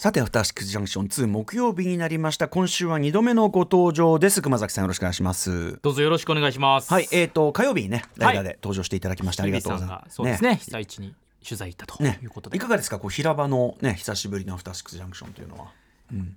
さて、アフターシックスジャンクション2木曜日になりました。今週は2度目のご登場です。熊崎さんよろしくお願いします。どうぞよろしくお願いします。はい、えっ、と、火曜日にね、はい代打で登場していただきまして、ありがとうございます。そうですね被災地に取材行ったとねいうことで、いかがですか、こう平場のね、久しぶりのアフターシックスジャンクションというのは。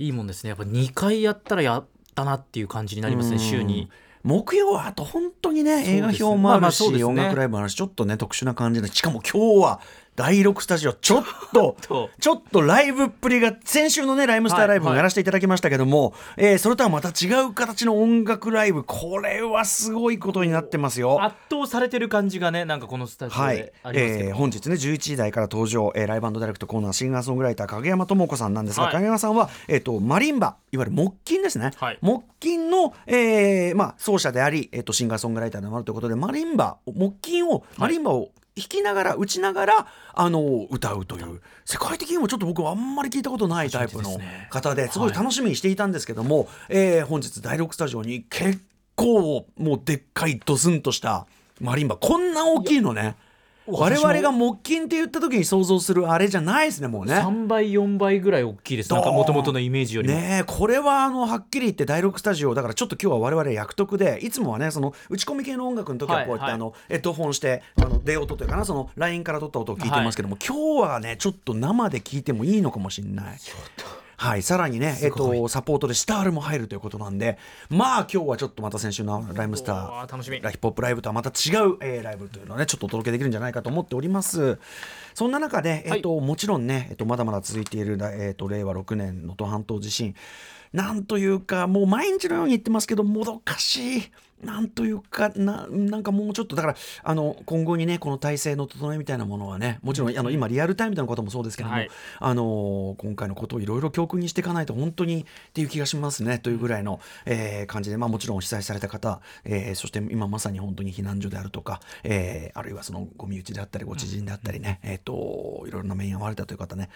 いいもんですねやっぱ2回やったらやったなっていう感じになりますね週に木曜はあと本当にね映画表もあまあまるし、音楽ライブもあるしちょっとね特殊な感じでしかも今日は第6スタジオちょっとと。ちょっとライブっぷりが先週のねライムスターライブもはいはいやらせていただきましたけども、えーそれとはまた違う形の音楽ライブ。これはすごいことになってますよ。圧倒されてる感じがねなんかこのスタジオはい。でありますけど、えー本日ね11時台から登場、えーライブダイレクトコーナーシンガーソングライター影山智子さんなんですが、はい。影山さんは、えー、とマリンバいわゆる木琴ですね、はい。木琴の、えーまあ、奏者であり、えー、とシンガーソングライターでもあるということでマリンバ木琴をマリンバを弾きながら打ちながらあの歌うという。世界的にもちょっと僕はあんまり聞いたことないタイプの方ですごい楽しみにしていたんですけども、えー本日第6スタジオに結構もうでっかいドスンとしたマリンバこんな大きいのね我々が木琴って言った時に想像するあれじゃないですねもうね。3倍4倍ぐらい大きいです。なんかもともとのイメージよりも、ねえこれはあのはっきり言って第6スタジオだからちょっと今日は我々役得でいつもはねその打ち込み系の音楽の時はこうやって、はいはい。あのヘッドホンしてあの出音というかなそのラインから取った音を聞いてますけども、今日はねちょっと生で聞いてもいいのかもしれない。はい、さらにね、えっと、サポートでスタールも入るということなんでまあ今日はちょっとまた先週のライムスタおー楽しみ。ヒップホップライブとはまた違う、えーライブというのをねちょっとお届けできるんじゃないかと思っております。そんな中で、えっともちろんね、えっと、まだまだ続いている、えっと、令和6年能登半島地震。なんというかもう毎日のように言ってますけどもどかしいなんというかななんかもうちょっとだからあの今後にねこの体制の整えみたいなものはねもちろんあの今リアルタイムでのこともそうですけども、はい。あの今回のことをいろいろ教訓にしていかないと本当にっていう気がしますねというぐらいの、えー感じで、まあ、もちろん被災された方、えーそして今まさに本当に避難所であるとか、えーあるいはそのご身内であったりご知人であったりね、えー、といろいろな面に遭われたという方ね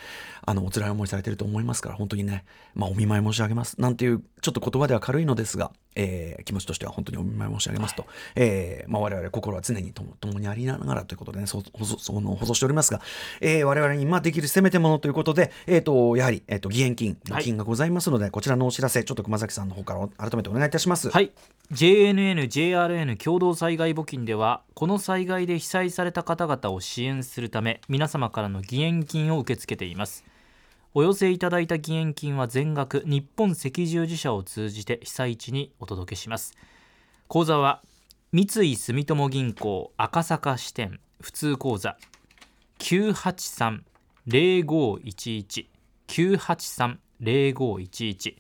あのお辛い思いされてると思いますから本当にね、まあ、お見舞い申し上げますなんていうちょっと言葉では軽いのですが、えー気持ちとしては本当にお見舞い申し上げますと、えーまあ、我々心は常にとも共にありながらということでねそそその放送しておりますが、えー我々に今できるせめてものということで、えー、とやはり、えー、と義援金の金がございますので、こちらのお知らせちょっと熊崎さんの方から改めてお願いいたします。はい。JNN、JRN 共同災害募金ではこの災害で被災された方々を支援するため皆様からの義援金を受け付けています。お寄せいただいた義援金は全額日本赤十字社を通じて被災地にお届けします口座は三井住友銀行赤坂支店普通口座983-0511 983-0511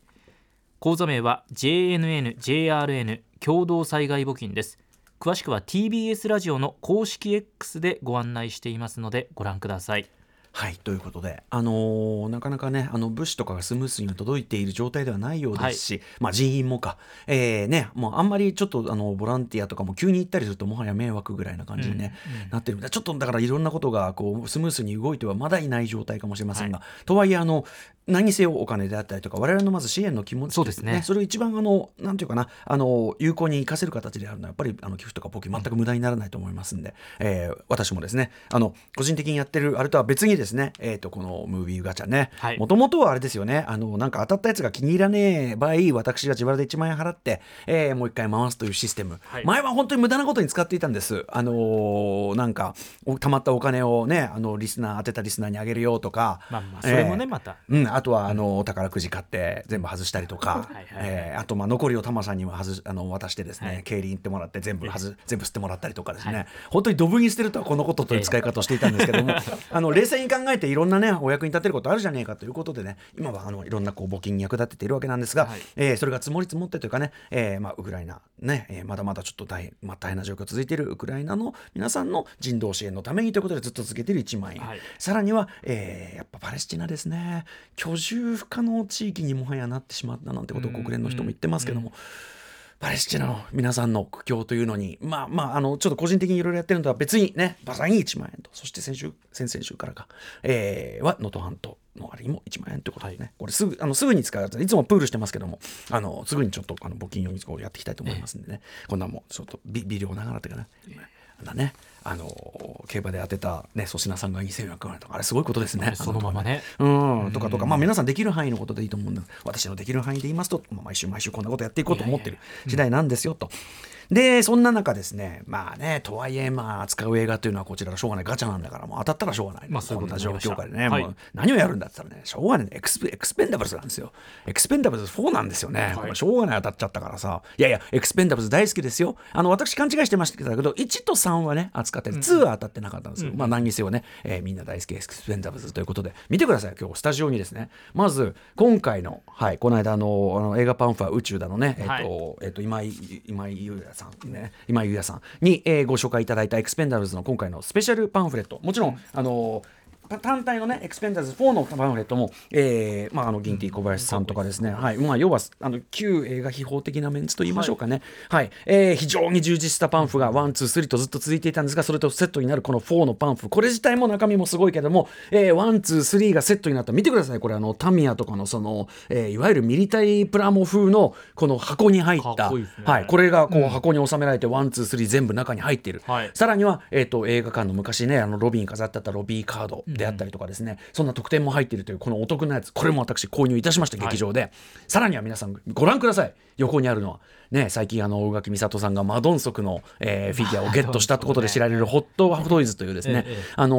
口座名は JNN、JRN 共同災害募金です。詳しくは TBS ラジオの公式 X でご案内していますのでご覧ください。はいということで、あのーなかなかねあの物資とかがスムースに届いている状態ではないようですし、まあ、人員もか、えーね、もうあんまりちょっとあのボランティアとかも急に行ったりするともはや迷惑ぐらいな感じに、ねなってるちょっとだからいろんなことがこうスムースに動いてはまだいない状態かもしれませんが、とはいえあの何せよお金であったりとか我々のまず支援の気持ちそうですね。それを一番あのなんていうかなあの有効に生かせる形であるのはやっぱりあの寄付とか募金全く無駄にならないと思いますんで、えー私もですねあの個人的にやってるあれとは別にですね、えー、とこのムービーガチャね。はい。もともとはあれですよね。あのなんか当たったやつが気に入らねえ場合私が自腹で1万円払って、えーもう一回回すというシステム、はい。前は本当に無駄なことに使っていたんです。あのーなんかお貯まったお金をねあのリスナー当てたリスナーにあげるよとか。まあまあそれもね、えーまた。うん、あとはあの宝くじ買って全部外したりとか、はいはいえーあとまあ残りをタマさんには外しあの渡してですね、はい。競輪行ってもらって全部外全部捨てもらったりとかですね、本当にドブに捨てるとはこのことという使い方をしていたんですけども、あの冷静に考えていろんなねお役に立てることあるじゃねえかということでね今はあのいろんなこう募金に役立てているわけなんですが、はい。えーそれが積もり積もってというかね、えーまあ、ウクライナね、えーまだまだちょっと大,、まあ、大変な状況が続いているウクライナの皆さんの人道支援のためにということでずっと続けている1万円、はい。さらには、えーやっぱパレスチナですね。居住不可能地域にもはやなってしまったなんてことを国連の人も言ってますけども。パレスチナの皆さんの苦境というのに、まあまあ、あの、ちょっと個人的にいろいろやってるのとは別にね、バサに1万円と、そして先週、先々週からか、えーは能登半島のあれにも1万円ということでね、これすぐ、あの、すぐに使うやつ、いつもプールしてますけども、あの、すぐにちょっと、あの、募金用にこうやっていきたいと思いますんでね、こんなもん、ちょっと微微量ながらというかね、だね。あの競馬で当てたね粗品さんが2400万とかあれすごいことですね。そのままね。うんとかとか。まあ皆さんできる範囲のことでいいと思うんで私のできる範囲で言いますと、まあ、毎週毎週こんなことやっていこうと思ってる時代なんですよと。でそんな中ですねまあねとはいえまあ扱う映画というのはこちらがしょうがないガチャなんだからもう当たったらしょうがない、まあそういうこんな状況下でね、はい。もう何をやるんだったらねしょうがないエクスペエクスペンダブルズなんですよ。エクスペンダブルズ4なんですよね、これしょうがない当たっちゃったからさ。い。やいやエクスペンダブルズ大好きですよ。あの私勘違いしてましたけど1と3はね扱ってる。2は当たってなかったんですよ、まあ何にせよね、えーみんな大好きエクスペンダブルズということで。見てください。今日スタジオにですね。まず今回のはいこの間あのあの映画パンファー宇宙だのね。えっ、と、はい。えっと今井今井優也さんね今井優也さんに、えーご紹介いただいたエクスペンダブルズの今回のスペシャルパンフレット。もちろん、あの単体のね、エクスペンダブルズ4のパンフレットも、えーまあ、あのギンティ小林さんとかですね、はい。まあ、要はあの旧映画秘宝的なメンツと言いましょうかね、はい。えー非常に充実したパンフが1、2、3とずっと続いていたんですが、それとセットになるこの4のパンフ、これ自体も中身もすごいけども、えー、1、2、3がセットになった、見てください、これ、あのタミヤとかのその、えーいわゆるミリタリープラモ風のこの箱に入っ、た。こいいね。はい、これがこう箱に収められて、 one、two、three 全部中に入っている。はい。さらには、えー、と映画館の昔ねあのロビーに飾ってあったロビーカードであったりとかですね、そんな特典も入っているというこのお得なやつこれも私購入いたしました劇場で、さらには皆さんご覧ください。横にあるのはね最近あの大垣美里さんがマ・ドンソクの、えーフィギュアをゲットしたってことで知られるホットトイズというですね、ええあの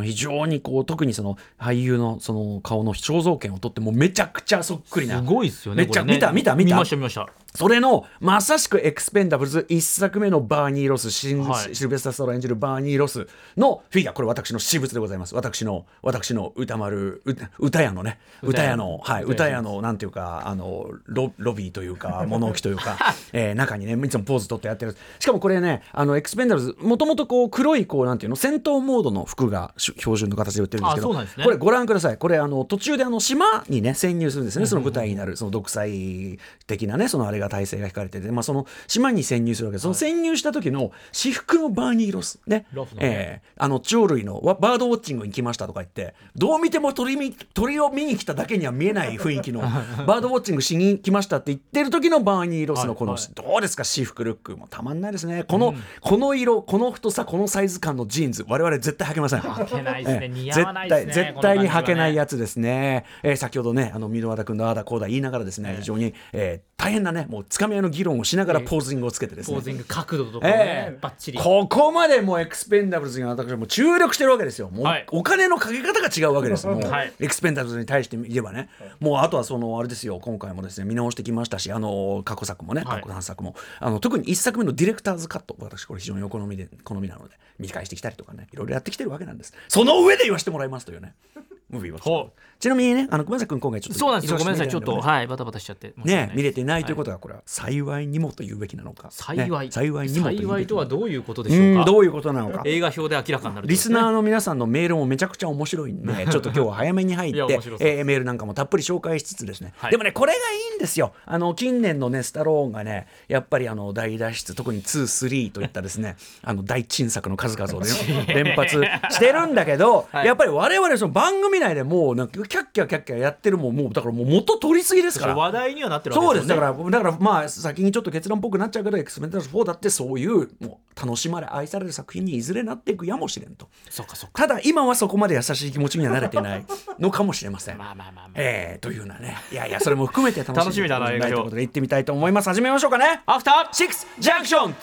ー非常にこう特にその俳優のその顔の肖像権を取ってもうめちゃくちゃそっくりな。すごいですよねめっちゃ見た見た見た。見ました見ましたそれのまさしくエクスペンダブルズ1作目のバーニー・ロスシン、はい。シルベスタ・スタローン演じるバーニー・ロスのフィギュアこれ私の私物でございます。私の私の宇多丸う歌屋のね。歌屋の。のはい。歌屋の。なんていうかあのロロビーというか 物置というか、えー中にねいつもポーズ取ってやってる。しかもこれねあのエクスペンダブルズもともとこう黒いこうなんていうの戦闘モードの服がし標準の形で売ってるんですけどね。これご覧ください。これあの途中であの島にね潜入するんですね。その舞台になるその独裁的なねそのあれが体制が引かれてて、まあ、その島に潜入するわけです。その潜入した時の私服のバーニー・ロス。ね。ね。えーあの鳥類のわバードウォッチングに来ましたとか言ってどう見ても鳥見鳥を見に来ただけには見えない雰囲気のバードウォッチングしに来ましたって言ってる時のバーニー・ロスのこの、はい。はいどうですか？私服ルックもたまんないですね。この、この色この太さこのサイズ感のジーンズ我々絶対履けません。履けないですね。ええ。似合わないですね絶対絶対に履けないつやつですね、えー先ほどねあの蓑和田君のああだこうだ言いながらですね、非常に、えー大変なねもうつかみ合いの議論をしながらポージングをつけてですね、ポージング角度とかもね、ええ。バッチリ。ここまでもうエクスペンダブルズに私はもう注力してるわけですよ。もうはい。お金のかけ方が違うわけです。もう、はい。エクスペンダブルズに対して言えばね、もうあとはそのあれですよ。今回もですね見直してきましたしあの過去作もねはい。過去何作も、あの特に1作目のディレクターズカット私これ非常にお好みで好みなので見返してきたりとかねいろいろやってきてるわけなんです。その上で言わせてもらいますというね。ムービーを作る。ほちなみにねあの熊崎君今回ちょっとそうなんですよ。ごめんなさい。ちょっとはいバタバタしちゃって。ね見れていないというはことはこれは幸いにもと言うべきなのか、幸い、ね幸いにも幸いとはどういうことでうしょうんかどういうことなのか。映画表で明らかになるとリスナーの皆さんのメールもめちゃくちゃ面白いんで、ちょっと今日は早めに入って、えーメールなんかもたっぷり紹介しつつですね、はい。でもね、これがいいんですよ。あの近年のね、スタローンがね、やっぱりあの大脱出、特に2、3といったですね、あの大珍作の数々を、ね、連発してるんだけど、はい。やっぱり我々その番組内でもうなんかキャッキャキャッキャやってるもん、もうだからもう元取りすぎですから。話題にはなってるわそうですすけでよねだからだからまあ先にちょっと結論っぽくなっちゃうけどエクスペンダルズ4だってそういうもう楽しまれ愛される作品にいずれなっていく。やもしれんとそうかそうか。ただ今はそこまで優しい気持ちには慣れていない。のかもしれません。まあまあまあまあえー、というようなね。いやいやそれも含めて楽し楽しみだなということで行ってみたいと思います。始めましょうかね。アフターシックスジャンクション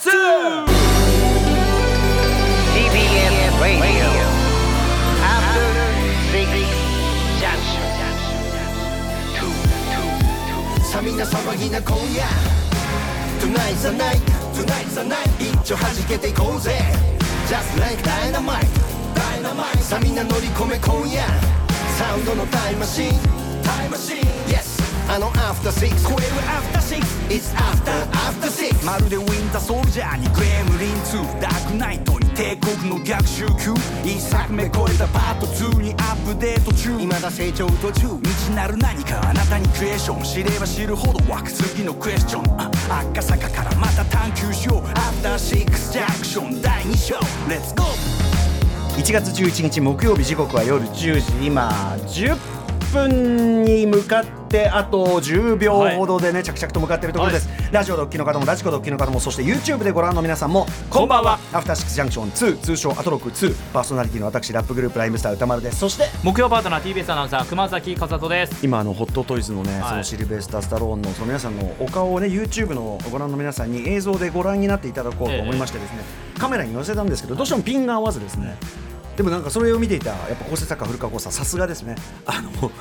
2! ぎな今夜。Tonight's the night Tonight's the night 一丁弾けていこうぜ。Just like dynamite Dynamite. さあみんな乗り込め今夜。サウンドのタイムマシンタイムマシン。Yes あの After Six 超える After Six It's After After Six まるでウィンターソルジャーにグレムリン2ダークナイトに帝国の逆襲級。一作目超えたパート2にアップデート中。未だ成長途中ジナル何かあなたにクエスチョン知れば知るほど湧く次のクエスチョン。赤坂からまた探求しよう。アフターシックスジャンクション第2章。レッツゴー1月11日木曜日時刻は夜10時。今10分に向かってあと10秒ほどでね、着々と向かっているところです、ラジオドッキの方もラジコドッキの方もそして YouTube でご覧の皆さんもこんばんは。アフターシックスジャンクション2通称アトロック2パーソナリティの私ラップグループライムスター歌丸です。そして木曜パートナー TBS アナウンサー熊崎和人です。今あのホットトイズのね、はい。そのシルベスター・スタローンのその皆さんのお顔をね YouTube のご覧の皆さんに映像でご覧になっていただこうと思いましてですね、カメラに載せたんですけどどうしてもピンが合わずですねでもなんかそれを見ていたやっぱ構成作家古川光さんさすがですね。あの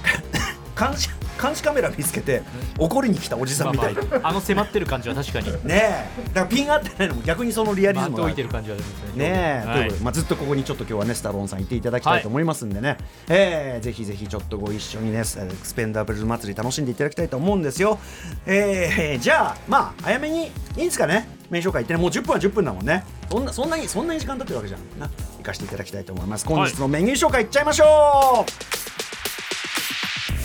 感謝監視カメラ見つけて怒りに来たおじさんみたいな、まあまああの迫ってる感じは確かに。ねえ。だからピンが合ってないのも逆にそのリアリズムが。ある待っておいてる感じはね。ねえ、はい。ということで、まあ、ずっとここにちょっと今日はねスタローンさんいていただきたいと思いますんでね、えーぜひぜひちょっとご一緒にねススペンダブルズ祭り楽しんでいただきたいと思うんですよ、えーじゃあまあ早めにいいんですかね。名紹介言ってね。もう10分は10分だもんね。そんなそんなにそんなに時間経ってるわけじゃんな。行かせていただきたいと思います。本日のメニュー紹介いっちゃいましょう。はい、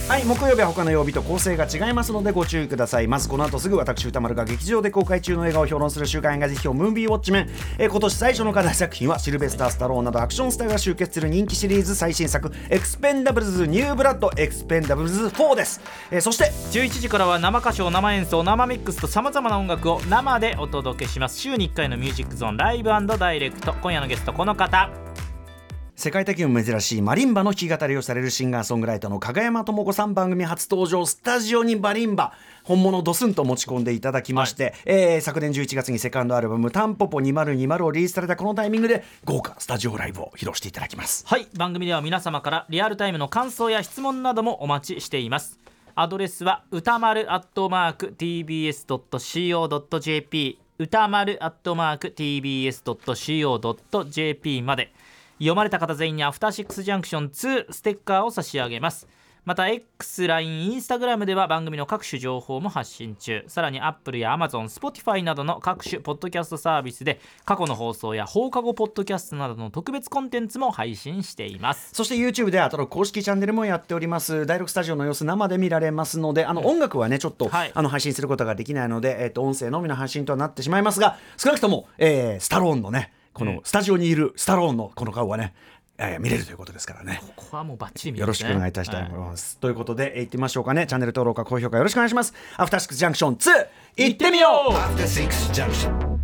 はい木曜日は他の曜日と構成が違いますのでご注意ください。まずこの後すぐ私宇多丸が劇場で公開中の映画を評論する週刊映画時評ムービーウォッチメン。え今年最初の課題作品はシルベスター・スタローンなどアクションスターが集結する人気シリーズ最新作エクスペンダブルズ・ニューブラッド・エクスペンダブルズ4です。えそして11時からは生歌唱生演奏生ミックスとさまざまな音楽を生でお届けします週に1回のミュージックゾーンライブダイレクト今夜のゲストこの方世界的にも珍しいマリンバの弾き語りをされるシンガーソングライターの影山智子さん番組初登場スタジオにマリンバ。本物ドスンと持ち込んでいただきまして、えー昨年11月にセカンドアルバム「タンポポ2020」をリリースされたこのタイミングで豪華スタジオライブを披露していただきます。はい番組では皆様からリアルタイムの感想や質問などもお待ちしています。アドレスは歌丸アットマーク tbs.co.jp 歌丸アットマーク tbs.co.jp まで読まれた方全員にアフターシックスジャンクション2ステッカーを差し上げます。また X、LINE、Instagram では番組の各種情報も発信中。さらに Apple や Amazon、Spotify などの各種ポッドキャストサービスで過去の放送や放課後ポッドキャストなどの特別コンテンツも配信しています。そして YouTube でアト公式チャンネルもやっております。第6スタジオの様子生で見られますのであの音楽はねちょっと、はい。あの配信することができないので、えっと音声のみの配信とはなってしまいますが少なくとも、えースタローンのねこのスタジオにいるスタローンのこの顔はね、えー見れるということですからねここはもうバッチリ見えよろしくお願いいたしたいと思います。ということで、えー行ってみましょうかね。チャンネル登録か高評価よろしくお願いします。アフターシックスジャンクション2、行ってみよう